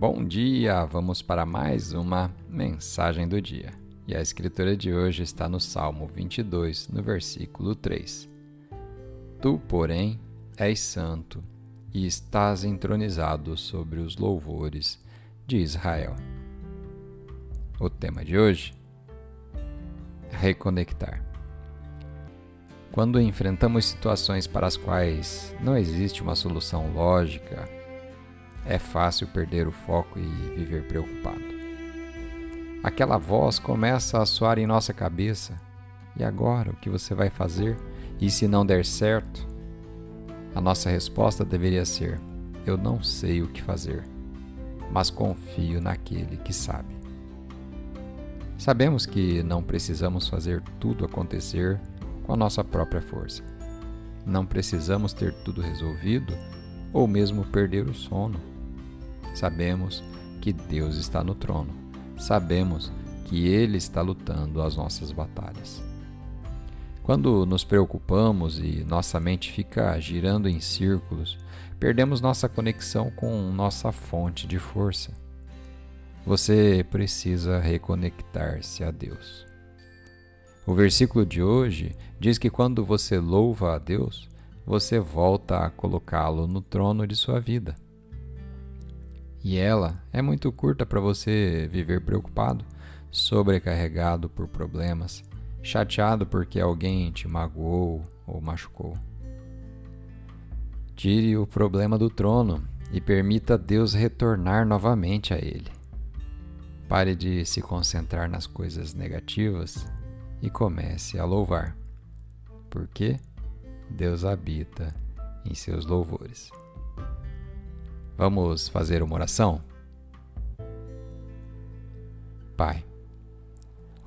Bom dia! Vamos para mais uma mensagem do dia. E a escritura de hoje está no Salmo 22, no versículo 3. Tu, porém, és santo e estás entronizado sobre os louvores de Israel. O tema de hoje reconectar. Quando enfrentamos situações para as quais não existe uma solução lógica, é fácil perder o foco e viver preocupado. Aquela voz começa a soar em nossa cabeça. E agora, o que você vai fazer? E se não der certo? A nossa resposta deveria ser: Eu não sei o que fazer, mas confio naquele que sabe. Sabemos que não precisamos fazer tudo acontecer com a nossa própria força. Não precisamos ter tudo resolvido ou mesmo perder o sono Sabemos que Deus está no trono. Sabemos que Ele está lutando as nossas batalhas. Quando nos preocupamos e nossa mente fica girando em círculos, perdemos nossa conexão com nossa fonte de força. Você precisa reconectar-se a Deus. O versículo de hoje diz que quando você louva a Deus, você volta a colocá-lo no trono de sua vida. E ela é muito curta para você viver preocupado, sobrecarregado por problemas, chateado porque alguém te magoou ou machucou. Tire o problema do trono e permita Deus retornar novamente a ele. Pare de se concentrar nas coisas negativas e comece a louvar, porque Deus habita em seus louvores. Vamos fazer uma oração? Pai,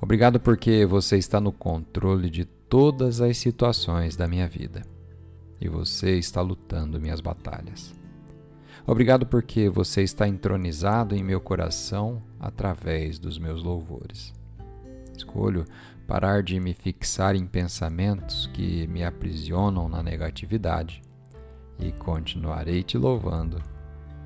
obrigado porque você está no controle de todas as situações da minha vida e você está lutando minhas batalhas. Obrigado porque você está entronizado em meu coração através dos meus louvores. Escolho parar de me fixar em pensamentos que me aprisionam na negatividade e continuarei te louvando